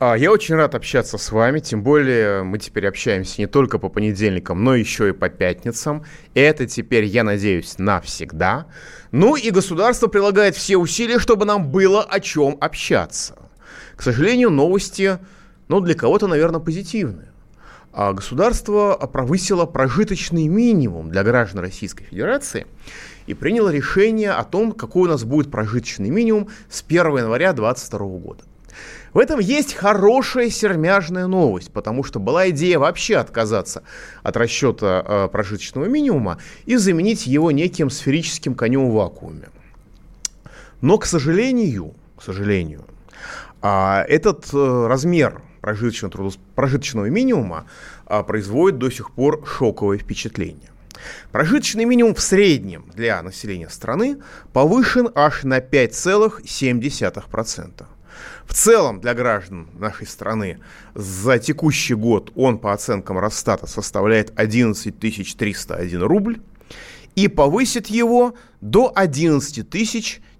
А, Я очень рад общаться с вами, тем более мы теперь общаемся не только по понедельникам, но еще и по пятницам. Это теперь, я надеюсь, навсегда. Ну и государство прилагает все усилия, чтобы нам было о чем общаться. К сожалению, новости, ну, для кого-то, наверное, позитивные. А Государство провысило прожиточный минимум для граждан Российской Федерации и приняло решение о том, какой у нас будет прожиточный минимум с 1 января 2022 года. В этом есть хорошая сермяжная новость, потому что была идея вообще отказаться от расчета э, прожиточного минимума и заменить его неким сферическим конем в вакууме. Но, к сожалению, к сожалению, а, этот э, размер прожиточного, трудос- прожиточного минимума а, производит до сих пор шоковое впечатление. Прожиточный минимум в среднем для населения страны повышен аж на 5,7%. В целом для граждан нашей страны за текущий год он по оценкам Росстата составляет 11 301 рубль и повысит его до 11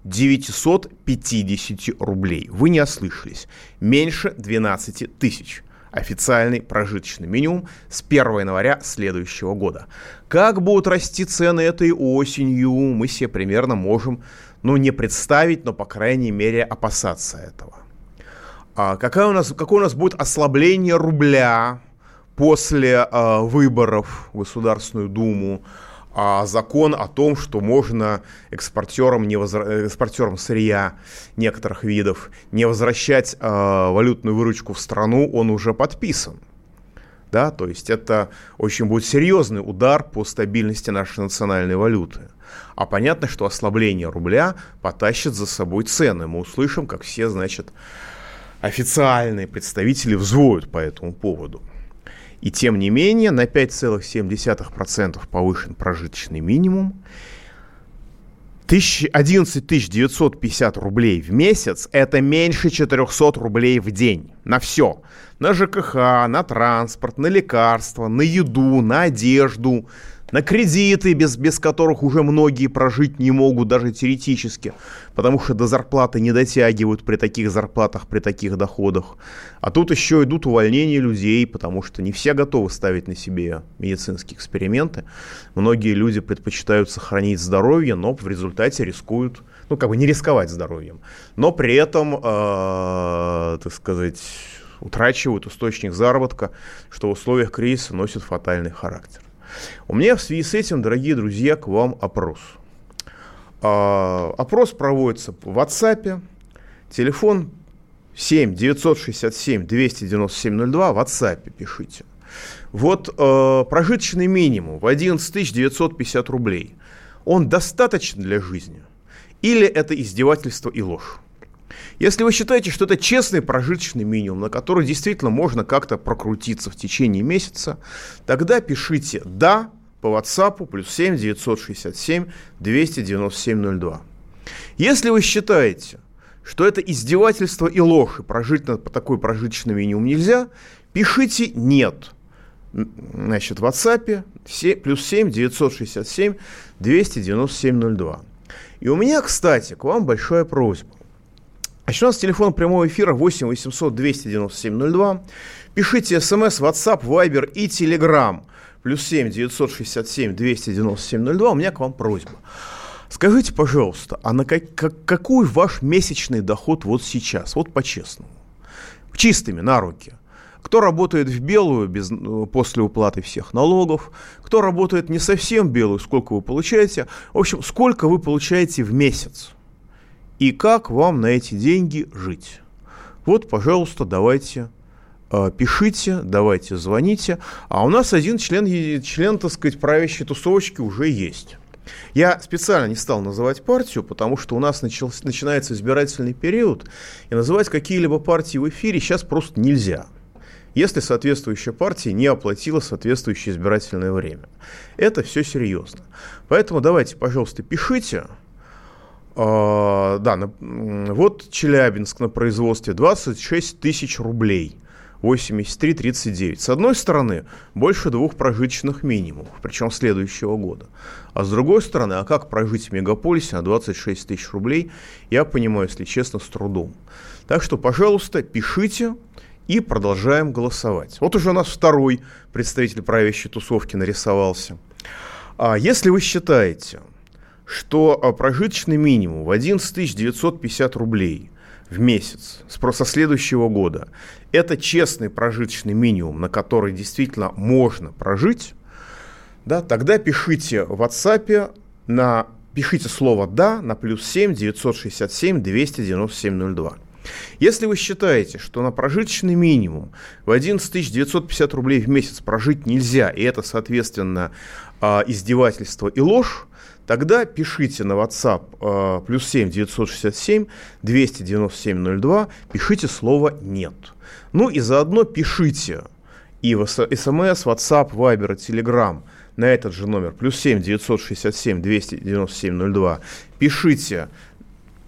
950 рублей. Вы не ослышались. Меньше 12 тысяч. Официальный прожиточный минимум с 1 января следующего года. Как будут расти цены этой осенью, мы себе примерно можем, ну, не представить, но, по крайней мере, опасаться этого. А какая у нас, какое у нас будет ослабление рубля после а, выборов в Государственную Думу? А закон о том, что можно экспортерам, не возра... экспортерам сырья некоторых видов не возвращать э, валютную выручку в страну, он уже подписан. Да, то есть это очень будет серьезный удар по стабильности нашей национальной валюты. А понятно, что ослабление рубля потащит за собой цены. Мы услышим, как все, значит, официальные представители взвоют по этому поводу. И тем не менее, на 5,7% повышен прожиточный минимум. 11 950 рублей в месяц – это меньше 400 рублей в день. На все. На ЖКХ, на транспорт, на лекарства, на еду, на одежду, на кредиты, без, без которых уже многие прожить не могут, даже теоретически, потому что до зарплаты не дотягивают при таких зарплатах, при таких доходах. А тут еще идут увольнения людей, потому что не все готовы ставить на себе медицинские эксперименты. Многие люди предпочитают сохранить здоровье, но в результате рискуют, ну как бы не рисковать здоровьем, но при этом, э, так сказать, утрачивают источник заработка, что в условиях кризиса носит фатальный характер. У меня в связи с этим, дорогие друзья, к вам опрос. А, опрос проводится в WhatsApp. Телефон 7 967 297 02. В WhatsApp пишите. Вот э, прожиточный минимум в 11 950 рублей. Он достаточен для жизни? Или это издевательство и ложь? Если вы считаете, что это честный прожиточный минимум, на который действительно можно как-то прокрутиться в течение месяца, тогда пишите «да» по WhatsApp плюс 7 967 297 02. Если вы считаете, что это издевательство и ложь, и прожить на такой прожиточный минимум нельзя, пишите «нет». Значит, в WhatsApp плюс 7 967 297 02. И у меня, кстати, к вам большая просьба. Значит, у нас телефон прямого эфира 8 800 297 02. Пишите смс, WhatsApp, Viber и Telegram. Плюс 7 967 297 02. У меня к вам просьба. Скажите, пожалуйста, а на как, как, какой ваш месячный доход вот сейчас? Вот по-честному. Чистыми, на руки. Кто работает в белую без, после уплаты всех налогов, кто работает не совсем белую, сколько вы получаете. В общем, сколько вы получаете в месяц и как вам на эти деньги жить. Вот, пожалуйста, давайте э, пишите, давайте звоните. А у нас один член, член, так сказать, правящей тусовочки уже есть. Я специально не стал называть партию, потому что у нас начал, начинается избирательный период, и называть какие-либо партии в эфире сейчас просто нельзя. если соответствующая партия не оплатила соответствующее избирательное время. Это все серьезно. Поэтому давайте, пожалуйста, пишите. А, да, на, вот Челябинск на производстве 26 тысяч рублей. 83,39. С одной стороны, больше двух прожиточных минимумов, причем следующего года. А с другой стороны, а как прожить в мегаполисе на 26 тысяч рублей, я понимаю, если честно, с трудом. Так что, пожалуйста, пишите и продолжаем голосовать. Вот уже у нас второй представитель правящей тусовки нарисовался. А если вы считаете, что а, прожиточный минимум в 11 950 рублей в месяц со следующего года это честный прожиточный минимум, на который действительно можно прожить, да, тогда пишите в WhatsApp на пишите слово «да» на плюс 7 967 297 02. Если вы считаете, что на прожиточный минимум в 11 950 рублей в месяц прожить нельзя, и это, соответственно, а, издевательство и ложь, тогда пишите на WhatsApp а, плюс 7 967 297 02, пишите слово «нет». Ну и заодно пишите и в смс, WhatsApp, Viber, Telegram на этот же номер, плюс 7 967 297 02, пишите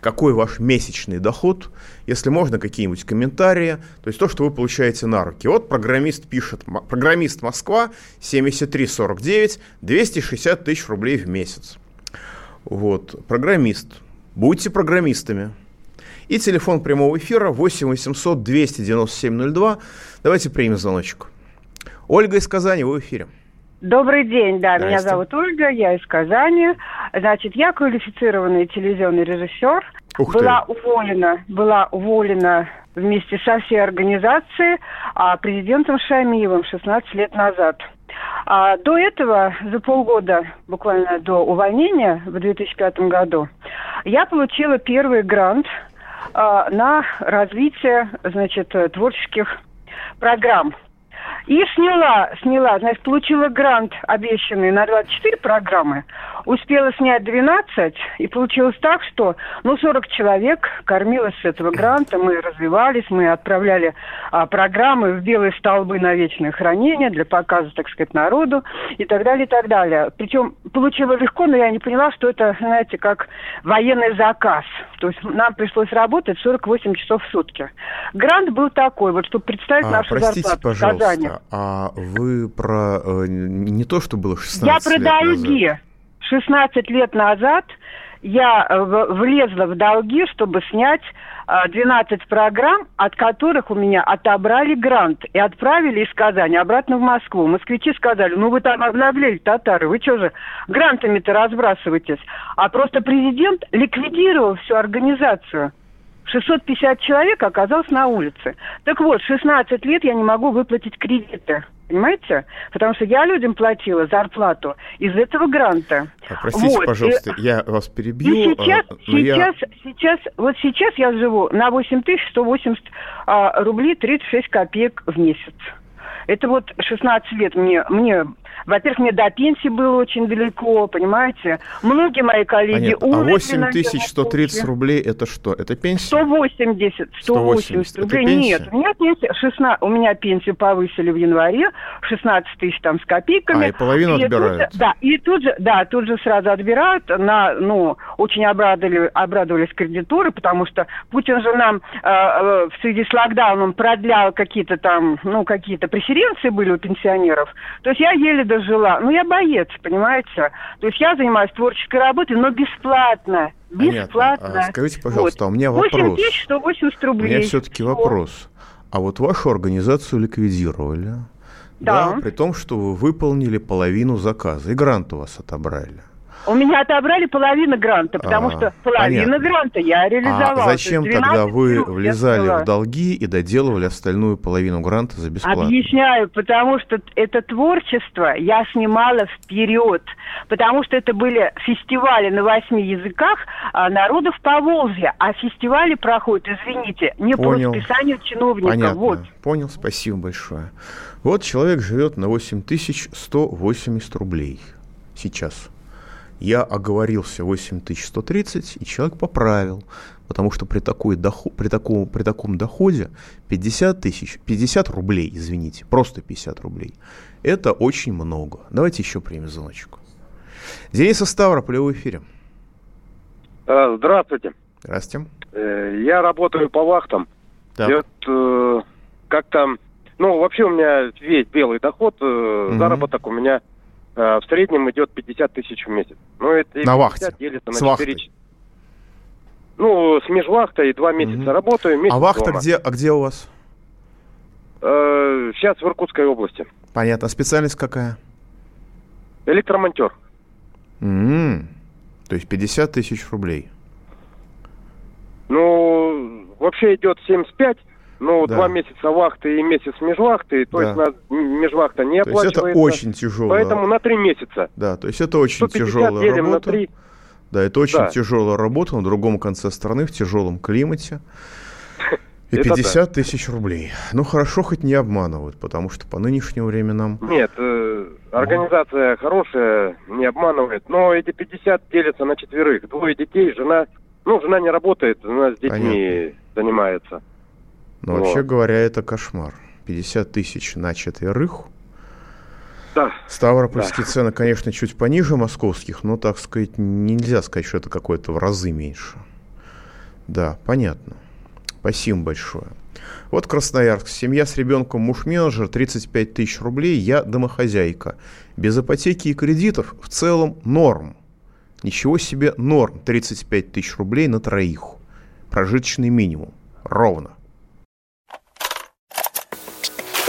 какой ваш месячный доход, если можно, какие-нибудь комментарии, то есть то, что вы получаете на руки. Вот программист пишет, программист Москва, 7349, 260 тысяч рублей в месяц. Вот, программист. Будьте программистами. И телефон прямого эфира 8 800 297 02. Давайте примем звоночек. Ольга из Казани, вы в эфире. Добрый день, да, Здрасте. меня зовут Ольга, я из Казани. Значит, я квалифицированный телевизионный режиссер. Ух была ты. уволена, была уволена вместе со всей организацией а, президентом Шамиевым 16 лет назад. А до этого, за полгода, буквально до увольнения в 2005 году, я получила первый грант а, на развитие, значит, творческих программ и сняла, сняла, значит, получила грант обещанный на 24 программы, успела снять 12, и получилось так, что, ну, 40 человек кормилось с этого гранта, мы развивались, мы отправляли а, программы в белые столбы на вечное хранение для показа, так сказать, народу и так далее, и так далее. Причем получила легко, но я не поняла, что это, знаете, как военный заказ. То есть нам пришлось работать 48 часов в сутки. Грант был такой, вот, чтобы представить а, нашу простите, зарплату пожалуйста, а вы про э, не то, что было 16 Я про долги. Назад. 16 лет назад я э, влезла в долги, чтобы снять 12 э, программ, от которых у меня отобрали грант и отправили из Казани обратно в Москву. Москвичи сказали, ну вы там обнаглели, татары, вы что же грантами-то разбрасываетесь? А просто президент ликвидировал всю организацию. 650 человек оказалось на улице. Так вот, 16 лет я не могу выплатить кредиты. Понимаете? Потому что я людям платила зарплату из этого гранта. А, простите, вот. пожалуйста, и, я вас перебью. И сейчас, а, сейчас, я... сейчас, вот сейчас я живу на 8180 а, рублей 36 копеек в месяц. Это вот 16 лет мне, мне во-первых, мне до пенсии было очень далеко, понимаете? Многие мои коллеги а умерли. А 8130 рублей это что? Это пенсия? 180. 180 рублей. Нет, у меня пенсия 16, у меня пенсию повысили в январе, 16 тысяч там с копейками. А, и половину и отбирают. Тут, да, и тут же, да, тут же сразу отбирают. На, ну, очень обрадовали, обрадовались кредиторы, потому что Путин же нам э, э, в связи с локдауном продлял какие-то там, ну, какие-то преференции были у пенсионеров. То есть я еле дожила. Ну, я боец, понимаете? То есть я занимаюсь творческой работой, но бесплатно. Бесплатно. Понятно. А скажите, пожалуйста, вот. у меня вопрос. 8 тысяч 180 рублей. У меня все-таки вопрос. А вот вашу организацию ликвидировали, да. да, при том, что вы выполнили половину заказа, и грант у вас отобрали. У меня отобрали половину гранта, потому а, что половину понятно. гранта я реализовала. А зачем тогда вы влезали в долги и доделывали остальную половину гранта за бесплатно? Объясняю, потому что это творчество я снимала вперед, потому что это были фестивали на восьми языках а, народов Поволжья, а фестивали проходят, извините, не Понял. по расписанию чиновников. Понятно. Вот. Понял, спасибо большое. Вот человек живет на 8180 рублей сейчас. Я оговорился 8130, и человек поправил, потому что при, такой доход, при, таком, при таком доходе 50 тысяч, 50 рублей, извините, просто 50 рублей, это очень много. Давайте еще примем звоночку. Денис Ставрополя в эфире. А, здравствуйте. Здравствуйте. Э, я работаю по вахтам. Так. И вот, э, как-то, ну, вообще у меня весь белый доход, угу. заработок у меня в среднем идет 50 тысяч в месяц. Ну, это на вахте? делится с на 4... Вахтой. Ну, с межвахтой два месяца угу. работаю, месяц А вахта дома. где, а где у вас? Э, сейчас в Иркутской области. Понятно. А специальность какая? Электромонтер. м То есть 50 тысяч рублей. Ну, вообще идет 75, ну, да. два месяца вахты и месяц межвахты, то да. есть на, межвахта не то оплачивается. То есть это очень тяжело. Поэтому на три месяца. Да, то есть это очень тяжелая работа. на 3. Да, это очень да. тяжелая работа на другом конце страны, в тяжелом климате. И 50 тысяч рублей. Ну, хорошо, хоть не обманывают, потому что по нынешним временам... Нет, э, организация хорошая, не обманывает, но эти 50 делятся на четверых. Двое детей, жена... Ну, жена не работает, она с детьми Понятно. занимается. Ну, вот. вообще говоря, это кошмар. 50 тысяч на четверых. Да. Ставропольские да. цены, конечно, чуть пониже московских, но, так сказать, нельзя сказать, что это какое-то в разы меньше. Да, понятно. Спасибо большое. Вот Красноярск. Семья с ребенком, муж-менеджер, 35 тысяч рублей. Я домохозяйка. Без ипотеки и кредитов в целом норм. Ничего себе норм. 35 тысяч рублей на троих. Прожиточный минимум. Ровно.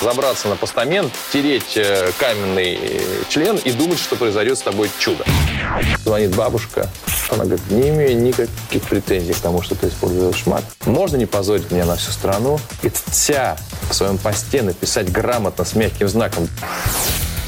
забраться на постамент, тереть э, каменный э, член и думать, что произойдет с тобой чудо. Звонит бабушка. Она говорит, не имею никаких претензий к тому, что ты используешь мат. Можно не позорить меня на всю страну и вся в своем посте написать грамотно с мягким знаком.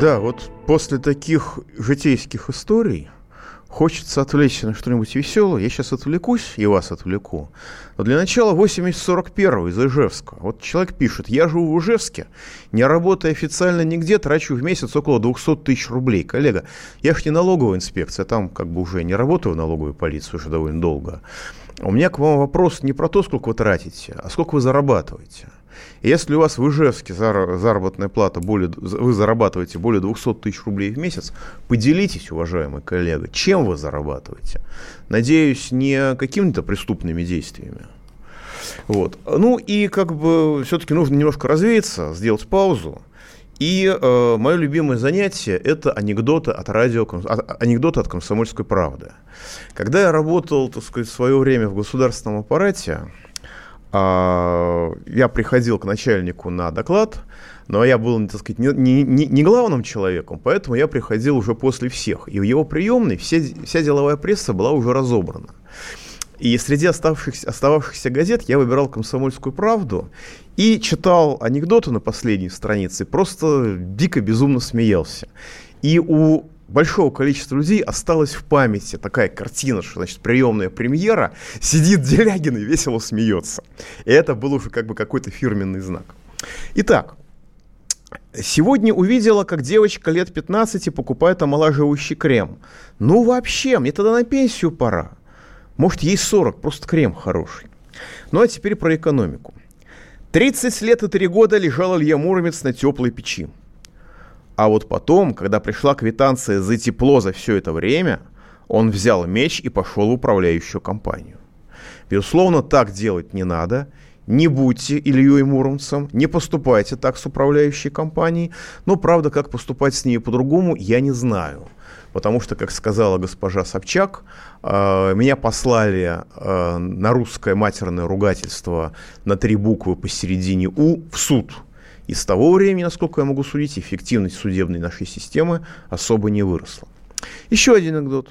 Да, вот после таких житейских историй хочется отвлечься на что-нибудь веселое. Я сейчас отвлекусь и вас отвлеку. Но для начала 8041 из Ижевска. Вот человек пишет, я живу в Ижевске, не работая официально нигде, трачу в месяц около 200 тысяч рублей. Коллега, я же не налоговая инспекция, там как бы уже не работаю в налоговой полиции уже довольно долго. У меня к вам вопрос не про то, сколько вы тратите, а сколько вы зарабатываете. Если у вас в Ижевске заработная плата, более, вы зарабатываете более 200 тысяч рублей в месяц, поделитесь, уважаемый коллега, чем вы зарабатываете. Надеюсь, не какими-то преступными действиями. Вот. Ну и как бы все-таки нужно немножко развеяться, сделать паузу. И э, мое любимое занятие – это анекдоты от радио, а, анекдоты от «Комсомольской правды». Когда я работал, так сказать, в свое время в государственном аппарате, а, я приходил к начальнику на доклад, но я был, так сказать, не, не, не главным человеком, поэтому я приходил уже после всех. И в его приемной все, вся деловая пресса была уже разобрана. И среди оставшихся, остававшихся газет я выбирал «Комсомольскую правду» и читал анекдоты на последней странице, просто дико безумно смеялся. И у большого количества людей осталась в памяти такая картина, что, значит, приемная премьера, сидит Делягин и весело смеется. И это был уже как бы какой-то фирменный знак. Итак, Сегодня увидела, как девочка лет 15 покупает омолаживающий крем. Ну вообще, мне тогда на пенсию пора. Может, ей 40, просто крем хороший. Ну а теперь про экономику. 30 лет и 3 года лежал Илья Муромец на теплой печи. А вот потом, когда пришла квитанция за тепло за все это время, он взял меч и пошел в управляющую компанию. Безусловно, так делать не надо. не будьте Ильей Муромцем, не поступайте так с управляющей компанией. Но, правда, как поступать с ней по-другому, я не знаю. Потому что, как сказала госпожа Собчак, э, меня послали э, на русское матерное ругательство на три буквы посередине «у» в суд. И с того времени, насколько я могу судить, эффективность судебной нашей системы особо не выросла. Еще один анекдот.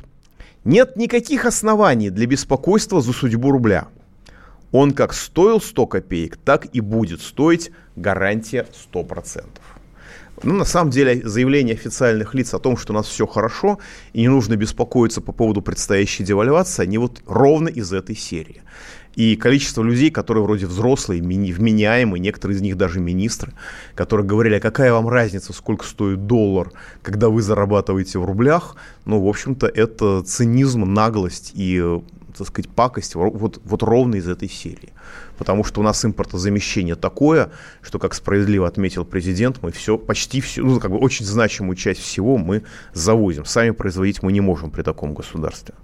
Нет никаких оснований для беспокойства за судьбу рубля. Он как стоил 100 копеек, так и будет стоить гарантия 100%. Ну, на самом деле, заявление официальных лиц о том, что у нас все хорошо и не нужно беспокоиться по поводу предстоящей девальвации, они вот ровно из этой серии. И количество людей, которые вроде взрослые, вменяемые, некоторые из них даже министры, которые говорили, а какая вам разница, сколько стоит доллар, когда вы зарабатываете в рублях, ну, в общем-то, это цинизм, наглость и так сказать, пакость вот, вот ровно из этой серии. Потому что у нас импортозамещение такое, что, как справедливо отметил президент, мы все, почти все, ну, как бы очень значимую часть всего мы завозим. Сами производить мы не можем при таком государстве.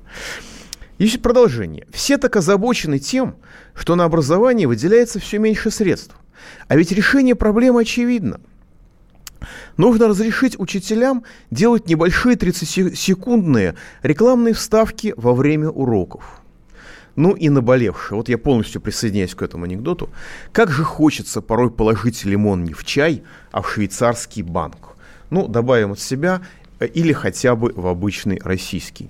Есть продолжение. Все так озабочены тем, что на образование выделяется все меньше средств. А ведь решение проблемы очевидно. Нужно разрешить учителям делать небольшие 30-секундные рекламные вставки во время уроков. Ну и наболевшее. Вот я полностью присоединяюсь к этому анекдоту. Как же хочется порой положить лимон не в чай, а в швейцарский банк. Ну, добавим от себя э, или хотя бы в обычный российский.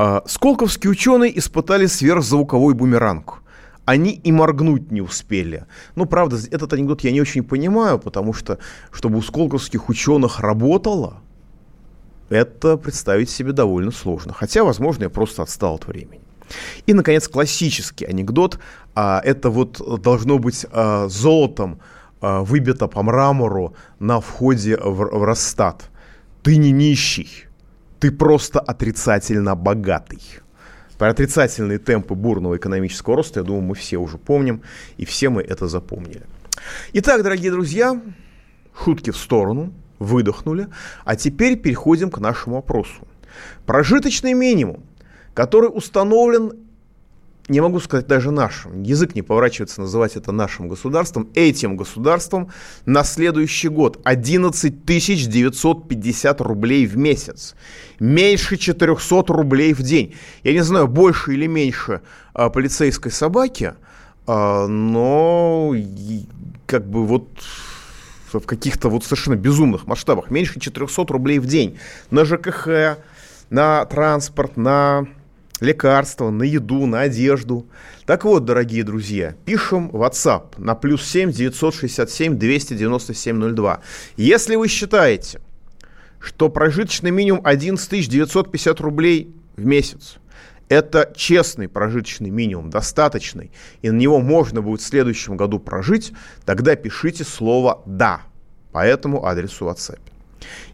А, сколковские ученые испытали сверхзвуковой бумеранг. Они и моргнуть не успели. Ну, правда, этот анекдот я не очень понимаю, потому что, чтобы у сколковских ученых работало, это представить себе довольно сложно. Хотя, возможно, я просто отстал от времени. И, наконец, классический анекдот. А, это вот должно быть а, золотом выбито по мрамору на входе в, в Росстат. Ты не нищий ты просто отрицательно богатый. Про отрицательные темпы бурного экономического роста, я думаю, мы все уже помним, и все мы это запомнили. Итак, дорогие друзья, шутки в сторону, выдохнули, а теперь переходим к нашему вопросу. Прожиточный минимум, который установлен не могу сказать даже нашим, язык не поворачивается называть это нашим государством, этим государством на следующий год 11 950 рублей в месяц. Меньше 400 рублей в день. Я не знаю, больше или меньше а, полицейской собаки, а, но как бы вот в каких-то вот совершенно безумных масштабах. Меньше 400 рублей в день на ЖКХ, на транспорт, на лекарства, на еду, на одежду. Так вот, дорогие друзья, пишем WhatsApp на плюс 7 967 297 02. Если вы считаете, что прожиточный минимум 11 950 рублей в месяц это честный прожиточный минимум, достаточный, и на него можно будет в следующем году прожить, тогда пишите слово «да» по этому адресу WhatsApp.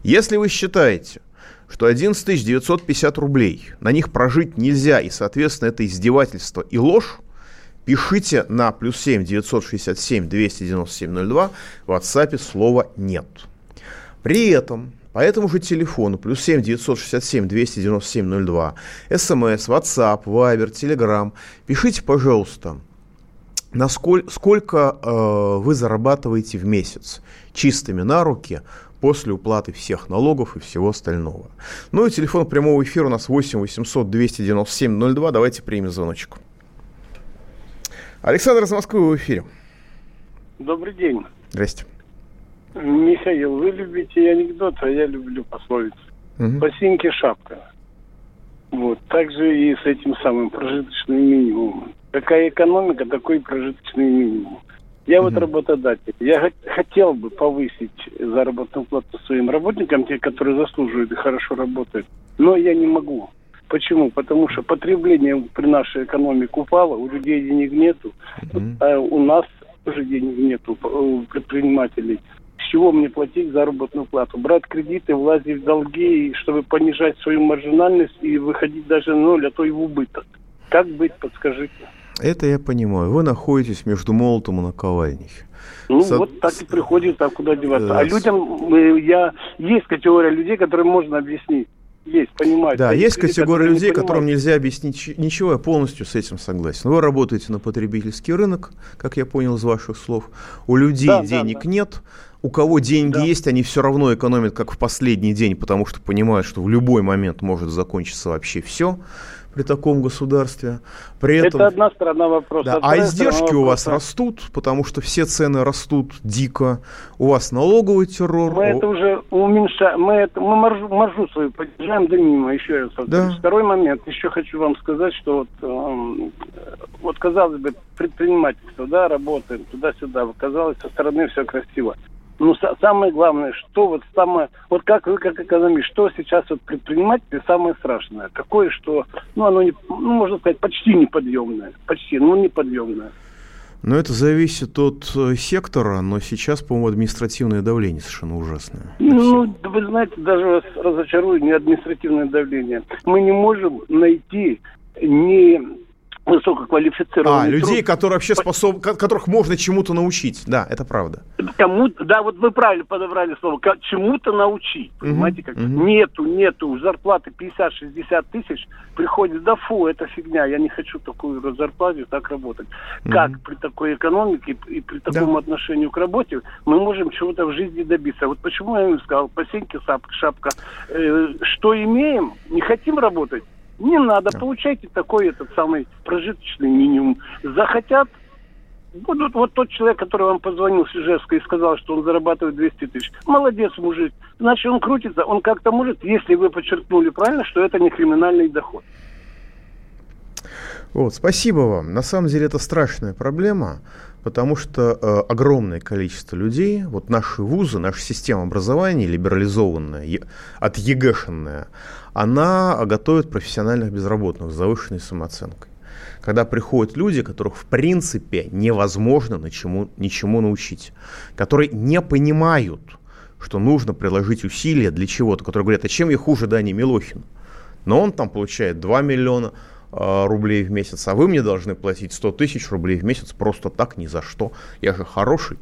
Если вы считаете, что 11 950 рублей, на них прожить нельзя, и, соответственно, это издевательство и ложь, пишите на плюс 7 967 297 02 в WhatsApp слово «нет». При этом по этому же телефону плюс 7 967 297 02 смс, WhatsApp, Viber, Telegram. Пишите, пожалуйста, насколько, сколько э, вы зарабатываете в месяц чистыми на руки после уплаты всех налогов и всего остального. Ну и телефон прямого эфира у нас 8 800 297 02. Давайте примем звоночек. Александр из Москвы в эфире. Добрый день. Здрасте. Михаил, вы любите анекдоты, а я люблю пословицу. Угу. По синьке шапка. Вот. Также и с этим самым прожиточным минимумом. Какая экономика, такой прожиточный минимум. Я вот работодатель. Я хотел бы повысить заработную плату своим работникам, те, которые заслуживают и хорошо работают, но я не могу. Почему? Потому что потребление при нашей экономике упало, у людей денег нету, mm-hmm. а у нас тоже денег нету, у предпринимателей. С чего мне платить заработную плату? Брать кредиты, влазить в долги, чтобы понижать свою маржинальность и выходить даже на ноль, а то и в убыток. Как быть, подскажите. Это я понимаю. Вы находитесь между молотом и наковальней. Ну, Со... вот так и приходится, а куда деваться. А людям, э, я, есть категория людей, которым можно объяснить. есть, понимаю. Да, есть категория людей, которым нельзя объяснить ничего, я полностью с этим согласен. Вы работаете на потребительский рынок, как я понял из ваших слов. У людей да, денег да, да. нет, у кого деньги да. есть, они все равно экономят как в последний день, потому что понимают, что в любой момент может закончиться вообще все при таком государстве. При этом, Это одна сторона вопроса. Да, а издержки у вас растут, потому что все цены растут дико. У вас налоговый террор. Мы это уже уменьшаем. Мы, это, мы маржу, маржу свою поддержаем до минимума. Еще раз Да. Второй момент. Еще хочу вам сказать, что вот, э, вот казалось бы, предпринимательство, да, работаем туда-сюда. Казалось, со стороны все красиво. Ну, самое главное, что вот самое, вот как вы как экономист, что сейчас вот предприниматель самое страшное? Какое, что, ну, оно, не, ну, можно сказать, почти неподъемное. Почти, ну, неподъемное. Но это зависит от э, сектора, но сейчас, по-моему, административное давление совершенно ужасное. Ну, вы знаете, даже вас разочарую, не административное давление. Мы не можем найти ни высококвалифицированных. А, людей, труд. которые вообще способны, которых можно чему-то научить. Да, это правда. Кому, да, вот вы правильно подобрали слово. Чему-то научить. Угу, понимаете, как? Угу. Нету, нету. Зарплаты 50-60 тысяч. Приходит, да фу, это фигня. Я не хочу такую зарплату, так работать. Угу. Как при такой экономике и при таком да. отношении к работе мы можем чего-то в жизни добиться. Вот почему я им сказал, посеньки шапка, шапка. Э, что имеем, не хотим работать, не надо, получайте такой этот самый прожиточный минимум. Захотят, будут вот тот человек, который вам позвонил с Ижевска и сказал, что он зарабатывает 200 тысяч. Молодец, мужик. Значит, он крутится, он как-то может, если вы подчеркнули правильно, что это не криминальный доход. Вот, спасибо вам. На самом деле это страшная проблема, потому что э, огромное количество людей, вот наши вузы, наша система образования либерализованная, от ЕГЭшенная, она готовит профессиональных безработных с завышенной самооценкой. Когда приходят люди, которых в принципе невозможно ничему, ничему научить, которые не понимают, что нужно приложить усилия для чего-то, которые говорят, а чем я хуже Дани Милохину? Но он там получает 2 миллиона рублей в месяц, а вы мне должны платить 100 тысяч рублей в месяц просто так, ни за что. Я же хороший.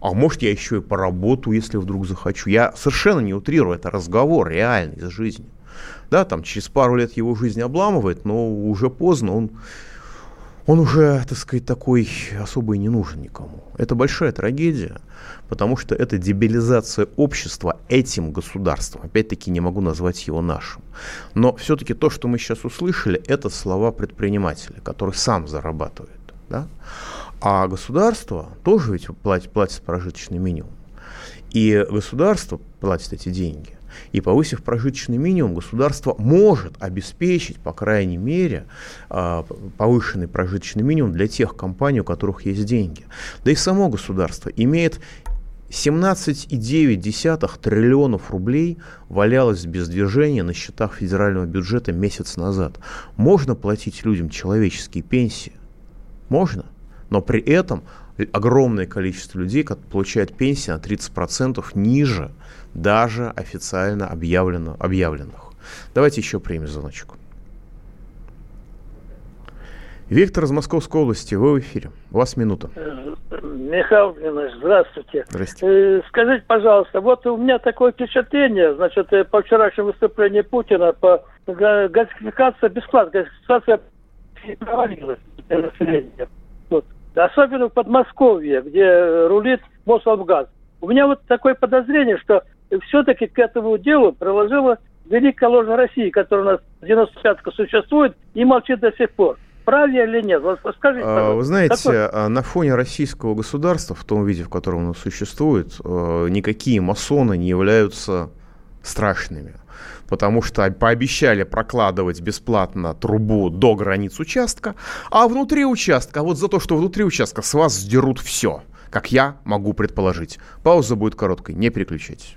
А может, я еще и поработаю, если вдруг захочу. Я совершенно не утрирую, это разговор реальный из жизни. Да, там через пару лет его жизнь обламывает, но уже поздно, он, он уже, так сказать, такой особо и не нужен никому. Это большая трагедия, потому что это дебилизация общества этим государством. Опять-таки не могу назвать его нашим. Но все-таки то, что мы сейчас услышали, это слова предпринимателя, который сам зарабатывает. Да? А государство тоже ведь платит, платит прожиточный минимум. И государство платит эти деньги. И повысив прожиточный минимум, государство может обеспечить, по крайней мере, а, повышенный прожиточный минимум для тех компаний, у которых есть деньги. Да и само государство имеет 17,9 триллионов рублей валялось без движения на счетах федерального бюджета месяц назад. Можно платить людям человеческие пенсии? Можно. Но при этом огромное количество людей получает пенсии на 30% ниже даже официально объявлено, объявленных. Давайте еще примем звоночек. Виктор из Московской области, вы в эфире. У вас минута. Э, Михаил Иванович, здравствуйте. Здравствуйте. Э, скажите, пожалуйста, вот у меня такое впечатление, значит, э, по вчерашнему выступлению Путина по газификации бесплатно, газификация провалилась населения. Вот. Особенно в Подмосковье, где рулит Мособлгаз. У меня вот такое подозрение, что все-таки к этому делу приложила Великая ложа России, которая у нас 95-ка существует и молчит до сих пор. Правильно или нет? Вот скажите, а, пожалуйста. Вы знаете, какой... А, на фоне российского государства, в том виде, в котором оно существует, э, никакие масоны не являются страшными. Потому что пообещали прокладывать бесплатно трубу до границ участка, а внутри участка, вот за то, что внутри участка с вас сдерут все, как я могу предположить. Пауза будет короткой, не переключайтесь.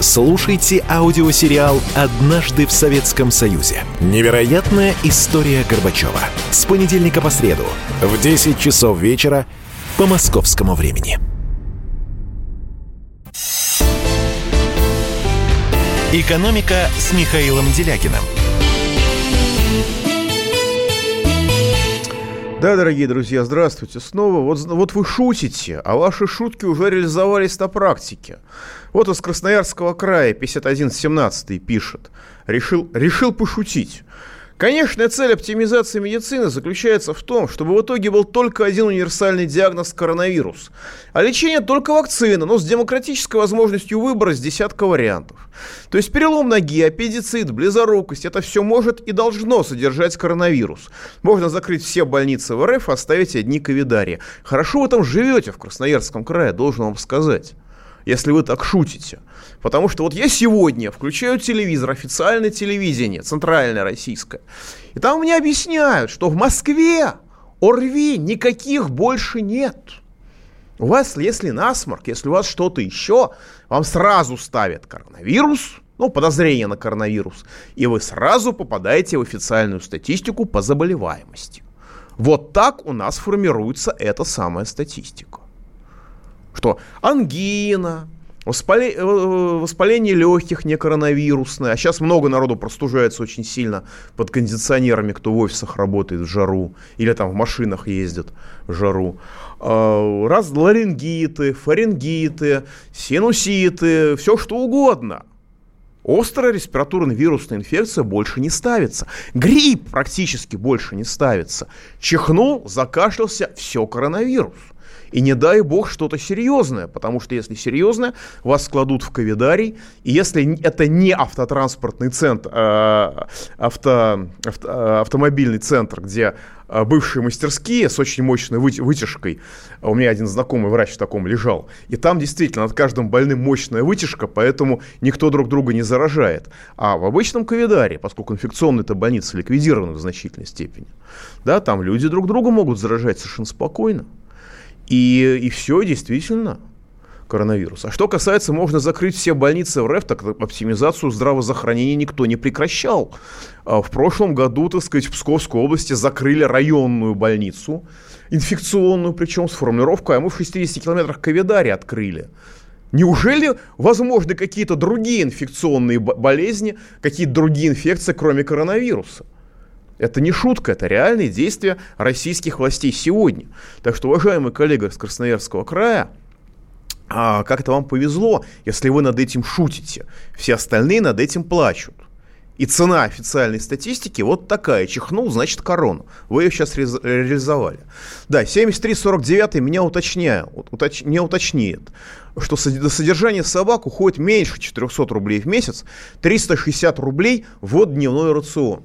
Слушайте аудиосериал «Однажды в Советском Союзе». Невероятная история Горбачева. С понедельника по среду в 10 часов вечера по московскому времени. «Экономика» с Михаилом Делякиным. Да, дорогие друзья, здравствуйте снова. Вот, вот вы шутите, а ваши шутки уже реализовались на практике. Вот из Красноярского края 5117 пишет. Решил, решил пошутить. Конечная цель оптимизации медицины заключается в том, чтобы в итоге был только один универсальный диагноз – коронавирус. А лечение только вакцина, но с демократической возможностью выбора с десятка вариантов. То есть перелом ноги, аппендицит, близорукость – это все может и должно содержать коронавирус. Можно закрыть все больницы в РФ, оставить одни ковидарии. Хорошо вы там живете в Красноярском крае, должен вам сказать если вы так шутите. Потому что вот я сегодня включаю телевизор, официальное телевидение, центральное российское, и там мне объясняют, что в Москве ОРВИ никаких больше нет. У вас, если насморк, если у вас что-то еще, вам сразу ставят коронавирус, ну, подозрение на коронавирус, и вы сразу попадаете в официальную статистику по заболеваемости. Вот так у нас формируется эта самая статистика что ангина, Воспаление, э, воспаление легких не коронавирусное. А сейчас много народу простужается очень сильно под кондиционерами, кто в офисах работает в жару. Или там в машинах ездит в жару. А, раз ларингиты, фарингиты, синуситы, все что угодно. Острая респираторная вирусная инфекция больше не ставится. Грипп практически больше не ставится. Чихнул, закашлялся, все коронавирус. И не дай бог что-то серьезное, потому что если серьезное, вас складут в ковидарий, и если это не автотранспортный центр, а авто, авто, а, автомобильный центр, где а, бывшие мастерские с очень мощной вытяжкой. У меня один знакомый врач в таком лежал. И там действительно над каждым больным мощная вытяжка, поэтому никто друг друга не заражает. А в обычном ковидаре, поскольку инфекционные-то больницы ликвидированы в значительной степени, да, там люди друг друга могут заражать совершенно спокойно. И, и все, действительно, коронавирус. А что касается, можно закрыть все больницы в РФ, так оптимизацию здравоохранения никто не прекращал. А в прошлом году, так сказать, в Псковской области закрыли районную больницу, инфекционную, причем с формулировкой, а мы в 60 километрах Ковидари открыли. Неужели возможны какие-то другие инфекционные болезни, какие-то другие инфекции, кроме коронавируса? Это не шутка, это реальные действия российских властей сегодня. Так что, уважаемый коллега из Красноярского края, а, как-то вам повезло, если вы над этим шутите. Все остальные над этим плачут. И цена официальной статистики вот такая. Чихнул, значит, корона. Вы ее сейчас реализовали. Да, 73-49 меня уточняет, уточ, не уточняет, что до содержания собак уходит меньше 400 рублей в месяц, 360 рублей в дневной рацион.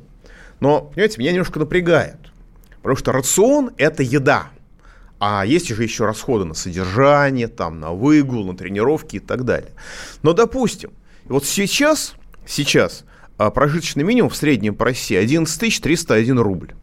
Но, понимаете, меня немножко напрягает. Потому что рацион – это еда. А есть же еще расходы на содержание, там, на выгул, на тренировки и так далее. Но, допустим, вот сейчас, сейчас а, прожиточный минимум в среднем по России 11 301 рубль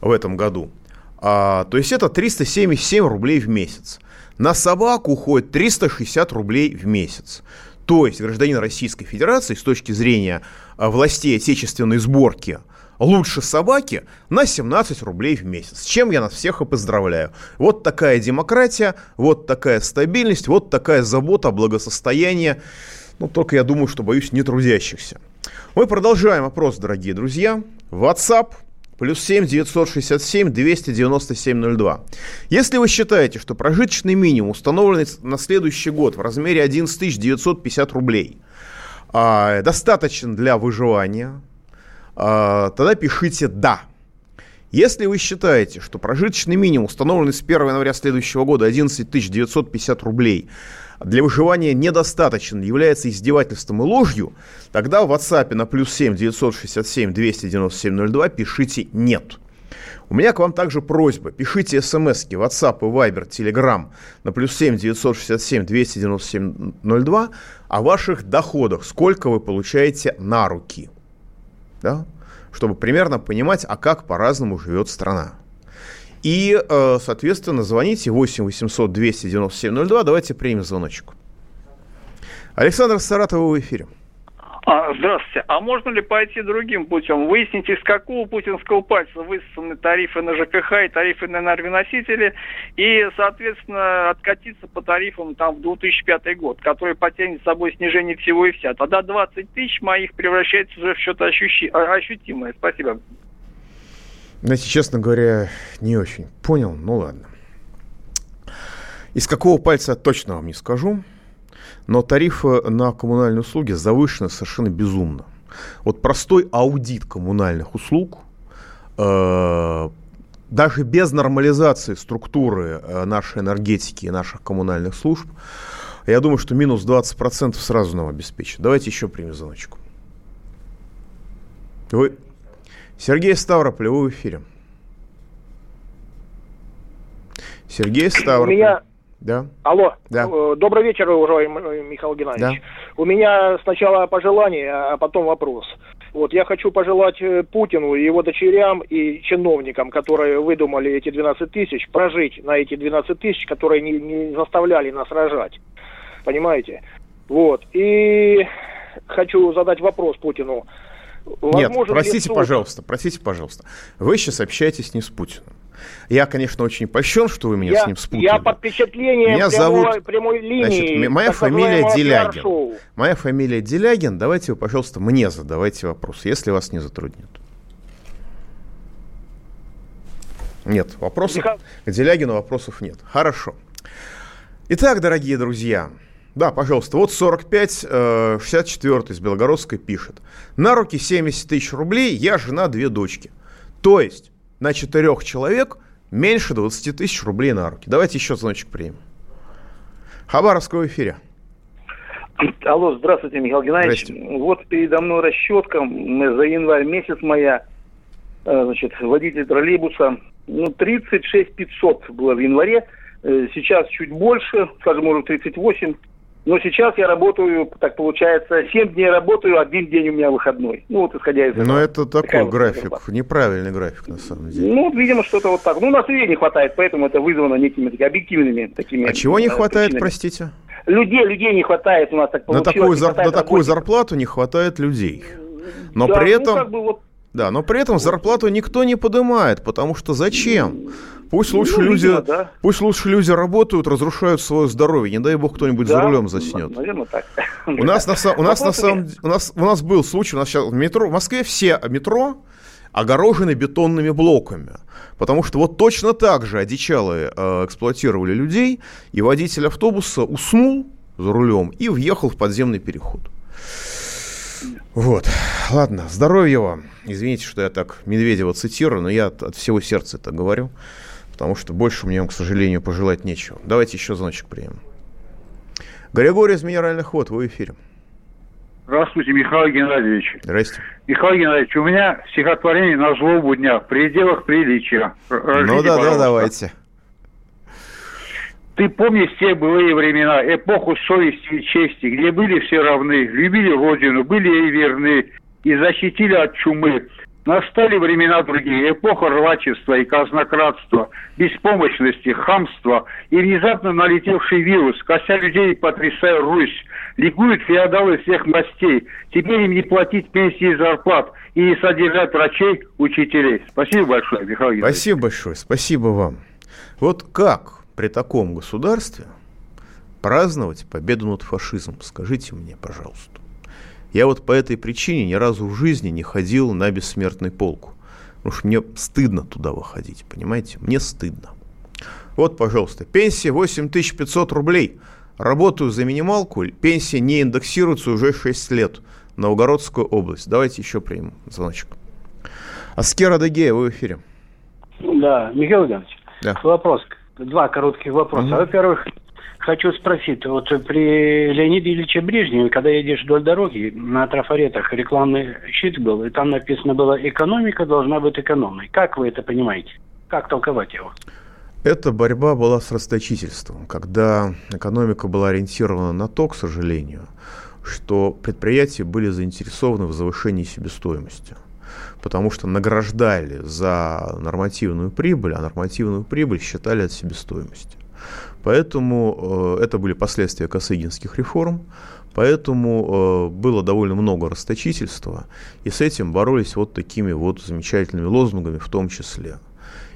в этом году. А, то есть это 377 рублей в месяц. На собаку уходит 360 рублей в месяц. То есть гражданин Российской Федерации с точки зрения а, властей отечественной сборки – лучше собаки на 17 рублей в месяц. С чем я нас всех и поздравляю. Вот такая демократия, вот такая стабильность, вот такая забота о благосостоянии. Ну, только я думаю, что боюсь не трудящихся. Мы продолжаем опрос, дорогие друзья. WhatsApp плюс 7 967 297 02. Если вы считаете, что прожиточный минимум, установленный на следующий год в размере 11 950 рублей, а, достаточен для выживания, тогда пишите «да». Если вы считаете, что прожиточный минимум, установленный с 1 января следующего года 11 950 рублей, для выживания недостаточен, является издевательством и ложью, тогда в WhatsApp на плюс 7 967 297 02 пишите «нет». У меня к вам также просьба. Пишите смс WhatsApp и Viber, Telegram на плюс 7 967 297 02 о ваших доходах. Сколько вы получаете на руки да, чтобы примерно понимать, а как по-разному живет страна. И, э, соответственно, звоните 8 800 297 02. Давайте примем звоночек. Александр Саратова в эфире. А, здравствуйте. А можно ли пойти другим путем? Выяснить, из какого путинского пальца высосаны тарифы на ЖКХ и тарифы на энергоносители, и, соответственно, откатиться по тарифам там в 2005 год, который потянет с собой снижение всего и вся. Тогда 20 тысяч моих превращается уже в что-то ощущи... Ощутимое. Спасибо. Знаете, честно говоря, не очень понял. Ну ладно. Из какого пальца точно вам не скажу. Но тарифы на коммунальные услуги завышены совершенно безумно. Вот простой аудит коммунальных услуг, э, даже без нормализации структуры э, нашей энергетики и наших коммунальных служб, я думаю, что минус 20% сразу нам обеспечит. Давайте еще примем звоночку. Вы... Сергей Ставрополь, вы в эфире. Сергей Ставрополь. У меня да. Алло. Да. Э, добрый вечер, уважаемый Михаил Геннадьевич. Да. У меня сначала пожелание, а потом вопрос. Вот, я хочу пожелать э, Путину и его дочерям и чиновникам, которые выдумали эти 12 тысяч, прожить на эти 12 тысяч, которые не, не заставляли нас рожать. Понимаете? Вот. И хочу задать вопрос Путину. Возможно Нет, простите, суд... пожалуйста, простите, пожалуйста. Вы сейчас общаетесь не с Путиным. Я, конечно, очень польщен, что вы меня я, с ним спутали. Я под впечатлением меня прямой, зовут, прямой линии. Значит, моя фамилия Делягин. Моя фамилия Делягин. Давайте вы, пожалуйста, мне задавайте вопрос, если вас не затруднит. Нет, вопросов Михаил... к Делягину вопросов нет. Хорошо. Итак, дорогие друзья, да, пожалуйста, вот 45, 64 э, из Белгородской пишет. На руки 70 тысяч рублей, я жена, две дочки. То есть на четырех человек меньше 20 тысяч рублей на руки. Давайте еще звоночек примем. Хабаровского эфире. Алло, здравствуйте, Михаил Геннадьевич. Вот передо мной расчетка за январь месяц моя. Э, значит, водитель троллейбуса, ну, 36 500 было в январе. Э, сейчас чуть больше, скажем, может, 38. Но сейчас я работаю, так получается, 7 дней работаю, один день у меня выходной. Ну, вот исходя из этого. Но это такой график, вот неправильный график, на самом деле. Ну, видимо, что-то вот так. Ну, у нас людей не хватает, поэтому это вызвано некими такими объективными такими... А чего не э, хватает, причинами. простите? Людей, людей не хватает у нас так получилось. На такую, зар... на такую зарплату не хватает людей. Но да, при ну, этом... Ну, как бы вот да, но при этом зарплату никто не поднимает, потому что зачем? Пусть лучше ну, люди, видимо, да. пусть лучше люди работают, разрушают свое здоровье. Не дай бог кто-нибудь да, за рулем заснет. Наверное, так. У нас на, у нас на самом у нас у нас был случай, у нас сейчас в метро, в Москве все метро огорожены бетонными блоками. Потому что вот точно так же одичалые э, эксплуатировали людей, и водитель автобуса уснул за рулем и въехал в подземный переход. Вот. Ладно, здоровья вам. Извините, что я так Медведева цитирую, но я от, от всего сердца это говорю потому что больше мне, к сожалению, пожелать нечего. Давайте еще звоночек примем. Григорий из Минеральных вод, вы в эфире. Здравствуйте, Михаил Геннадьевич. Здрасте. Михаил Геннадьевич, у меня стихотворение на злобу дня в пределах приличия. Рожите, ну да, пожалуйста. да, давайте. Ты помнишь те былые времена, эпоху совести и чести, где были все равны, любили родину, были ей верны и защитили от чумы. Настали времена другие, эпоха рвачества и казнократства, беспомощности, хамства и внезапно налетевший вирус, кося людей потрясая Русь. Ликуют феодалы всех мастей. Теперь им не платить пенсии и зарплат и не содержать врачей, учителей. Спасибо большое, Михаил Геннадьевич. Спасибо большое, спасибо вам. Вот как при таком государстве праздновать победу над фашизмом? Скажите мне, пожалуйста. Я вот по этой причине ни разу в жизни не ходил на бессмертный полку. Потому что мне стыдно туда выходить, понимаете? Мне стыдно. Вот, пожалуйста, пенсия 8500 рублей. Работаю за минималку, пенсия не индексируется уже 6 лет. Новгородскую область. Давайте еще примем звоночек. Аскер Адыгея, вы в эфире. Да, Михаил Иванович, да. вопрос. Два коротких вопроса. Угу. Во-первых, хочу спросить, вот при Леониде Ильиче Брежневе, когда едешь вдоль дороги, на трафаретах рекламный щит был, и там написано было «экономика должна быть экономной». Как вы это понимаете? Как толковать его? Эта борьба была с расточительством, когда экономика была ориентирована на то, к сожалению, что предприятия были заинтересованы в завышении себестоимости потому что награждали за нормативную прибыль, а нормативную прибыль считали от себестоимости. Поэтому э, это были последствия косыгинских реформ, поэтому э, было довольно много расточительства, и с этим боролись вот такими вот замечательными лозунгами в том числе.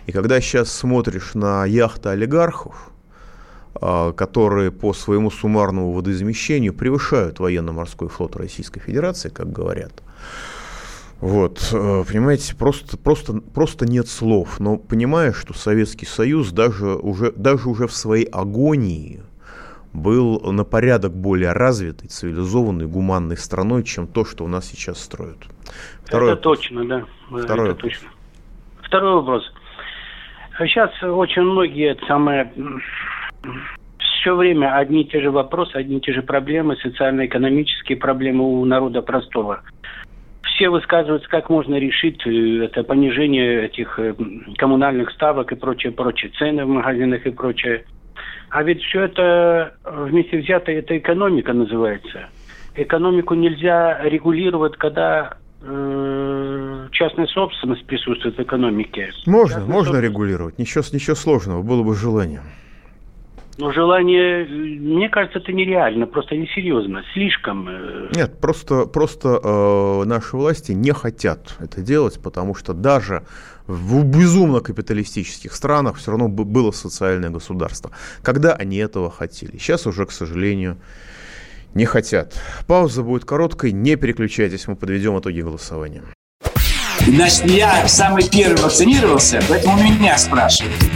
И когда сейчас смотришь на яхты олигархов, э, которые по своему суммарному водоизмещению превышают военно-морской флот Российской Федерации, как говорят, вот, э, понимаете, просто, просто, просто нет слов. Но понимаешь, что Советский Союз даже уже, даже уже в своей агонии был на порядок более развитой, цивилизованной, гуманной страной, чем то, что у нас сейчас строят. Второй Это вопрос. точно, да. Второй Это точно. Второй вопрос. Сейчас очень многие самые все время одни и те же вопросы, одни и те же проблемы, социально-экономические проблемы у народа простого все высказываются, как можно решить э, это понижение этих э, коммунальных ставок и прочее, прочее, цены в магазинах и прочее. А ведь все это вместе взято, это экономика называется. Экономику нельзя регулировать, когда э, частная собственность присутствует в экономике. Можно, частная можно регулировать. Ничего, ничего сложного, было бы желание. Но желание, мне кажется, это нереально, просто несерьезно, слишком. Э, Нет, просто, просто э, наши власти не хотят это делать, потому что даже в безумно капиталистических странах все равно было социальное государство, когда они этого хотели. Сейчас уже, к сожалению, не хотят. Пауза будет короткой, не переключайтесь, мы подведем итоги голосования. Значит, я самый первый вакцинировался, поэтому меня спрашивают.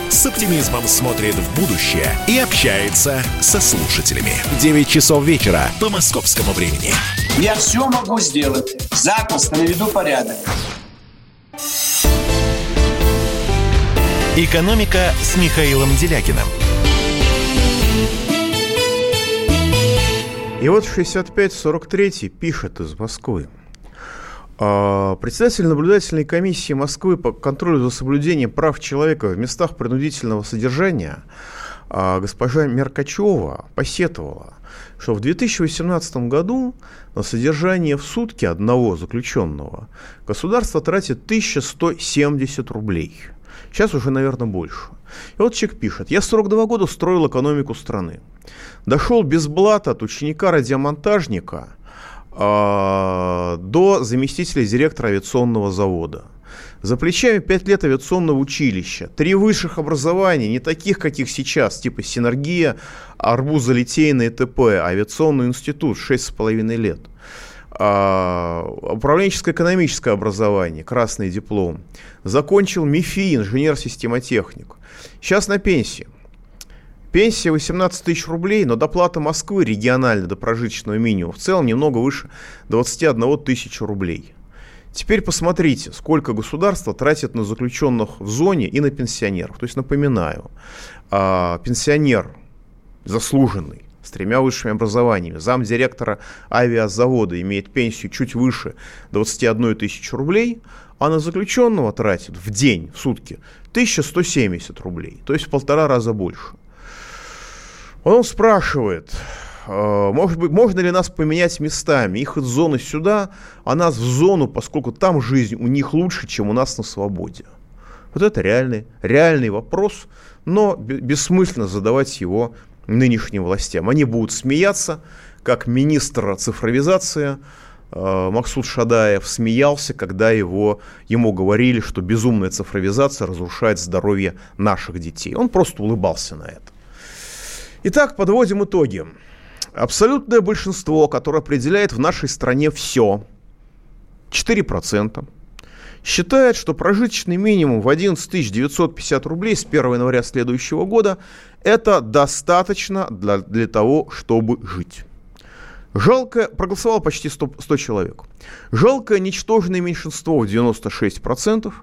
с оптимизмом смотрит в будущее и общается со слушателями. 9 часов вечера по московскому времени. Я все могу сделать. Запросто наведу порядок. «Экономика» с Михаилом Делякиным. И вот 6543 пишет из Москвы. А, председатель наблюдательной комиссии Москвы по контролю за соблюдением прав человека в местах принудительного содержания а, госпожа Меркачева посетовала, что в 2018 году на содержание в сутки одного заключенного государство тратит 1170 рублей. Сейчас уже, наверное, больше. И вот человек пишет. Я 42 года строил экономику страны. Дошел без блата от ученика-радиомонтажника – до заместителя директора авиационного завода. За плечами 5 лет авиационного училища, три высших образования, не таких, каких сейчас, типа Синергия, Арбуза-Литейный ТП, Авиационный институт, 6,5 лет. А, управленческо-экономическое образование, красный диплом. Закончил МИФИ, инженер-системотехник. Сейчас на пенсии. Пенсия 18 тысяч рублей, но доплата Москвы регионально до прожиточного минимума в целом немного выше 21 тысячи рублей. Теперь посмотрите, сколько государство тратит на заключенных в зоне и на пенсионеров. То есть, напоминаю, а, пенсионер заслуженный, с тремя высшими образованиями, замдиректора авиазавода имеет пенсию чуть выше 21 тысячи рублей, а на заключенного тратит в день, в сутки, 1170 рублей, то есть в полтора раза больше. Он спрашивает, «А, может быть, можно ли нас поменять местами, их из зоны сюда, а нас в зону, поскольку там жизнь у них лучше, чем у нас на свободе. Вот это реальный, реальный вопрос, но бессмысленно задавать его нынешним властям. Они будут смеяться, как министр цифровизации а, Максут Шадаев смеялся, когда его, ему говорили, что безумная цифровизация разрушает здоровье наших детей. Он просто улыбался на это. Итак, подводим итоги. Абсолютное большинство, которое определяет в нашей стране все, 4%, считает, что прожиточный минимум в 11 950 рублей с 1 января следующего года это достаточно для, для того, чтобы жить. Жалко, проголосовало почти 100, 100 человек. Жалкое ничтожное меньшинство в 96%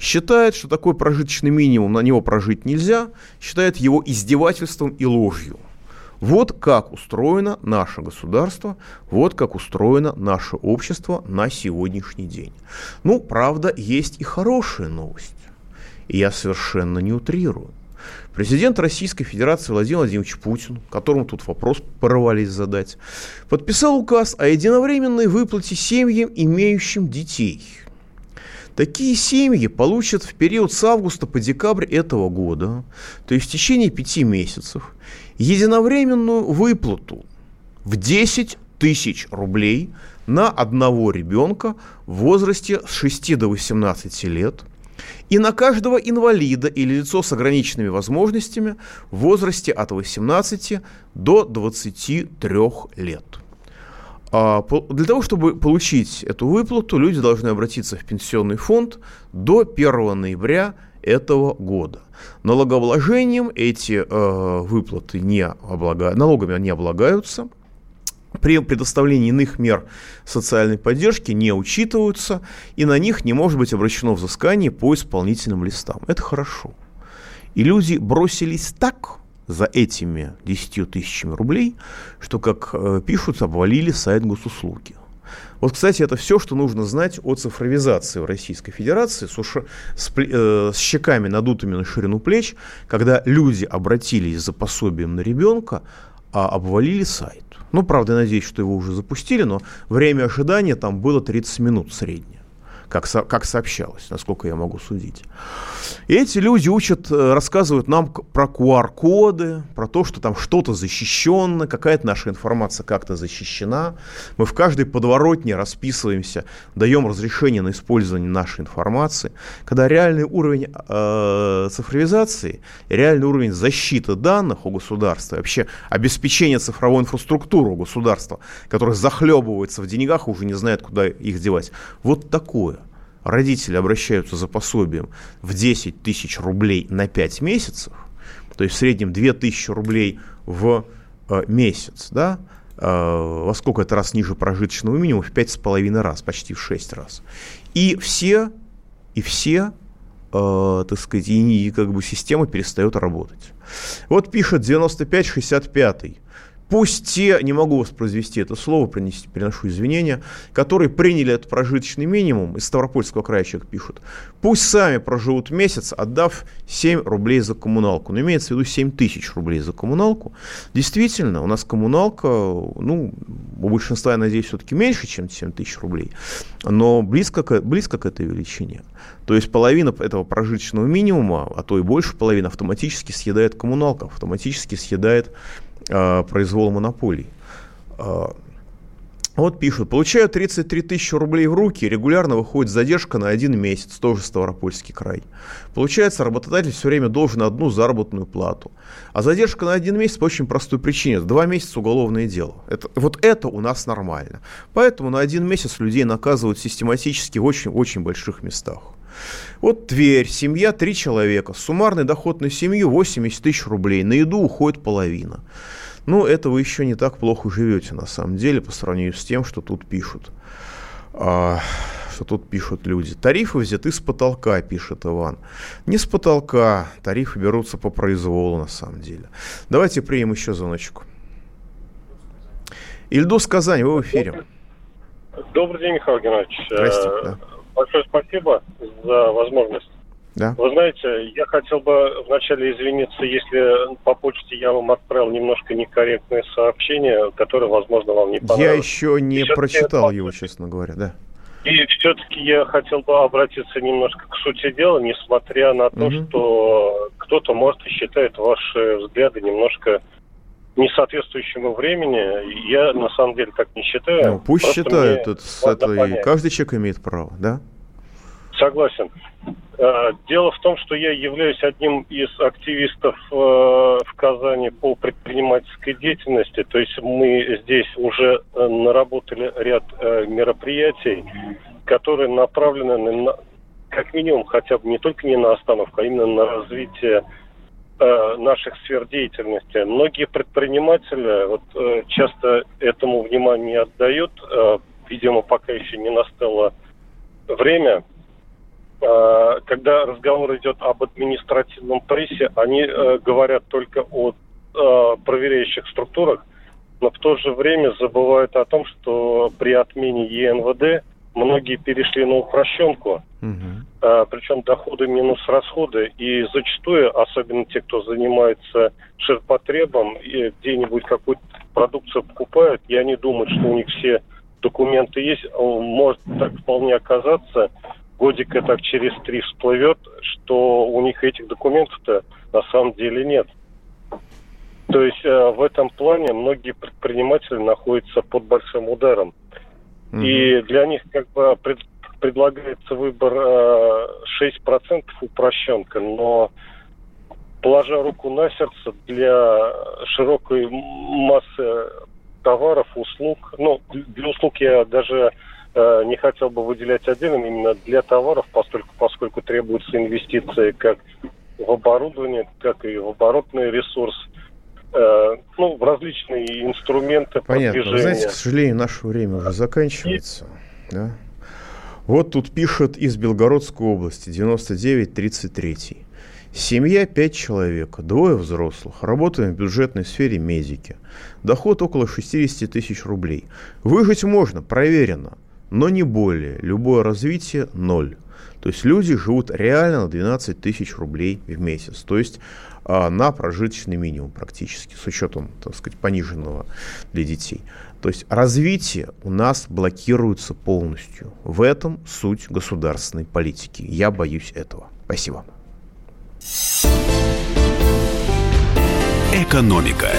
считает, что такой прожиточный минимум, на него прожить нельзя, считает его издевательством и ложью. Вот как устроено наше государство, вот как устроено наше общество на сегодняшний день. Ну, правда, есть и хорошая новость. И я совершенно не утрирую. Президент Российской Федерации Владимир Владимирович Путин, которому тут вопрос порвались задать, подписал указ о единовременной выплате семьям, имеющим детей. Такие семьи получат в период с августа по декабрь этого года, то есть в течение пяти месяцев, единовременную выплату в 10 тысяч рублей на одного ребенка в возрасте с 6 до 18 лет и на каждого инвалида или лицо с ограниченными возможностями в возрасте от 18 до 23 лет. А, для того, чтобы получить эту выплату, люди должны обратиться в пенсионный фонд до 1 ноября этого года. Налогообложением эти э, выплаты не облагают, налогами не облагаются. При предоставлении иных мер социальной поддержки не учитываются, и на них не может быть обращено взыскание по исполнительным листам. Это хорошо. И люди бросились так за этими 10 тысячами рублей, что, как э, пишут, обвалили сайт госуслуги. Вот, кстати, это все, что нужно знать о цифровизации в Российской Федерации с, уш... с, э, с щеками надутыми на ширину плеч, когда люди обратились за пособием на ребенка, а обвалили сайт. Ну, правда, надеюсь, что его уже запустили, но время ожидания там было 30 минут среднее как, со, как сообщалось, насколько я могу судить. Эти люди учат, э, рассказывают нам про QR-коды, про то, что там что-то защищено, какая-то наша информация как-то защищена. Мы в каждой подворотне расписываемся, даем разрешение на использование нашей информации. Когда реальный уровень э, цифровизации, реальный уровень защиты данных у государства, вообще обеспечение цифровой инфраструктуры у государства, которое захлебывается в деньгах, уже не знает, куда их девать. Вот такое родители обращаются за пособием в 10 тысяч рублей на 5 месяцев, то есть в среднем 2 тысячи рублей в э, месяц, да, э, во сколько это раз ниже прожиточного минимума, в 5,5 раз, почти в 6 раз. И все, и все, э, так сказать, и, и как бы система перестает работать. Вот пишет 95-65 Пусть те, не могу воспроизвести это слово, принести, приношу извинения, которые приняли этот прожиточный минимум, из Ставропольского края человек пишут, пусть сами проживут месяц, отдав 7 рублей за коммуналку. Но имеется в виду 7 тысяч рублей за коммуналку. Действительно, у нас коммуналка, ну, у большинства, я надеюсь, все-таки меньше, чем 7 тысяч рублей, но близко к, близко к этой величине. То есть половина этого прожиточного минимума, а то и больше половины автоматически съедает коммуналка, автоматически съедает произвол монополий. Э, вот пишут, получаю 33 тысячи рублей в руки, регулярно выходит задержка на один месяц, тоже Ставропольский край. Получается, работодатель все время должен одну заработную плату. А задержка на один месяц по очень простой причине. Два месяца уголовное дело. Это, вот это у нас нормально. Поэтому на один месяц людей наказывают систематически в очень-очень больших местах. Вот Тверь, семья три человека, суммарный доход на семью 80 тысяч рублей, на еду уходит половина. Ну, это вы еще не так плохо живете, на самом деле, по сравнению с тем, что тут пишут. А, что тут пишут люди. Тарифы взяты с потолка, пишет Иван. Не с потолка, тарифы берутся по произволу, на самом деле. Давайте примем еще звоночку. Ильдус Казань, вы в эфире. Добрый день, Михаил Геннадьевич. Здрасте. Да. Большое спасибо за возможность. Да. Вы знаете, я хотел бы вначале извиниться, если по почте я вам отправил немножко некорректное сообщение, которое, возможно, вам не понравилось. Я еще не прочитал это... его, честно говоря, да. И все-таки я хотел бы обратиться немножко к сути дела, несмотря на то, угу. что кто-то, может, и считает ваши взгляды немножко не соответствующему времени. Я на самом деле так не считаю. Ну, пусть Просто считают. Это, это, каждый человек имеет право, да? Согласен. Э, дело в том, что я являюсь одним из активистов э, в Казани по предпринимательской деятельности. То есть мы здесь уже э, наработали ряд мероприятий, которые направлены на, как минимум, хотя бы не только не на остановку, а именно на развитие наших сфер деятельности. Многие предприниматели вот, э, часто этому внимание не отдают. Э, видимо, пока еще не настало время. Э, когда разговор идет об административном прессе, они э, говорят только о э, проверяющих структурах, но в то же время забывают о том, что при отмене ЕНВД многие перешли на упрощенку, угу. а, причем доходы минус расходы, и зачастую, особенно те, кто занимается ширпотребом, и где-нибудь какую-то продукцию покупают, и они думают, что у них все документы есть, может так вполне оказаться, годика так через три всплывет, что у них этих документов-то на самом деле нет. То есть э, в этом плане многие предприниматели находятся под большим ударом. И для них как бы пред, предлагается выбор э, 6% упрощенка, но положа руку на сердце для широкой массы товаров, услуг, ну, для услуг я даже э, не хотел бы выделять отдельно, именно для товаров, поскольку, поскольку требуются инвестиции как в оборудование, так и в оборотный ресурс, ну, в различные инструменты Понятно. Продвижения. Вы знаете, к сожалению, наше время уже заканчивается. И... Да? Вот тут пишут из Белгородской области, 99-33. Семья 5 человек, двое взрослых. Работаем в бюджетной сфере медики. Доход около 60 тысяч рублей. Выжить можно, проверено, но не более. Любое развитие – ноль. То есть люди живут реально на 12 тысяч рублей в месяц. То есть на прожиточный минимум практически, с учетом, так сказать, пониженного для детей. То есть развитие у нас блокируется полностью. В этом суть государственной политики. Я боюсь этого. Спасибо. Экономика.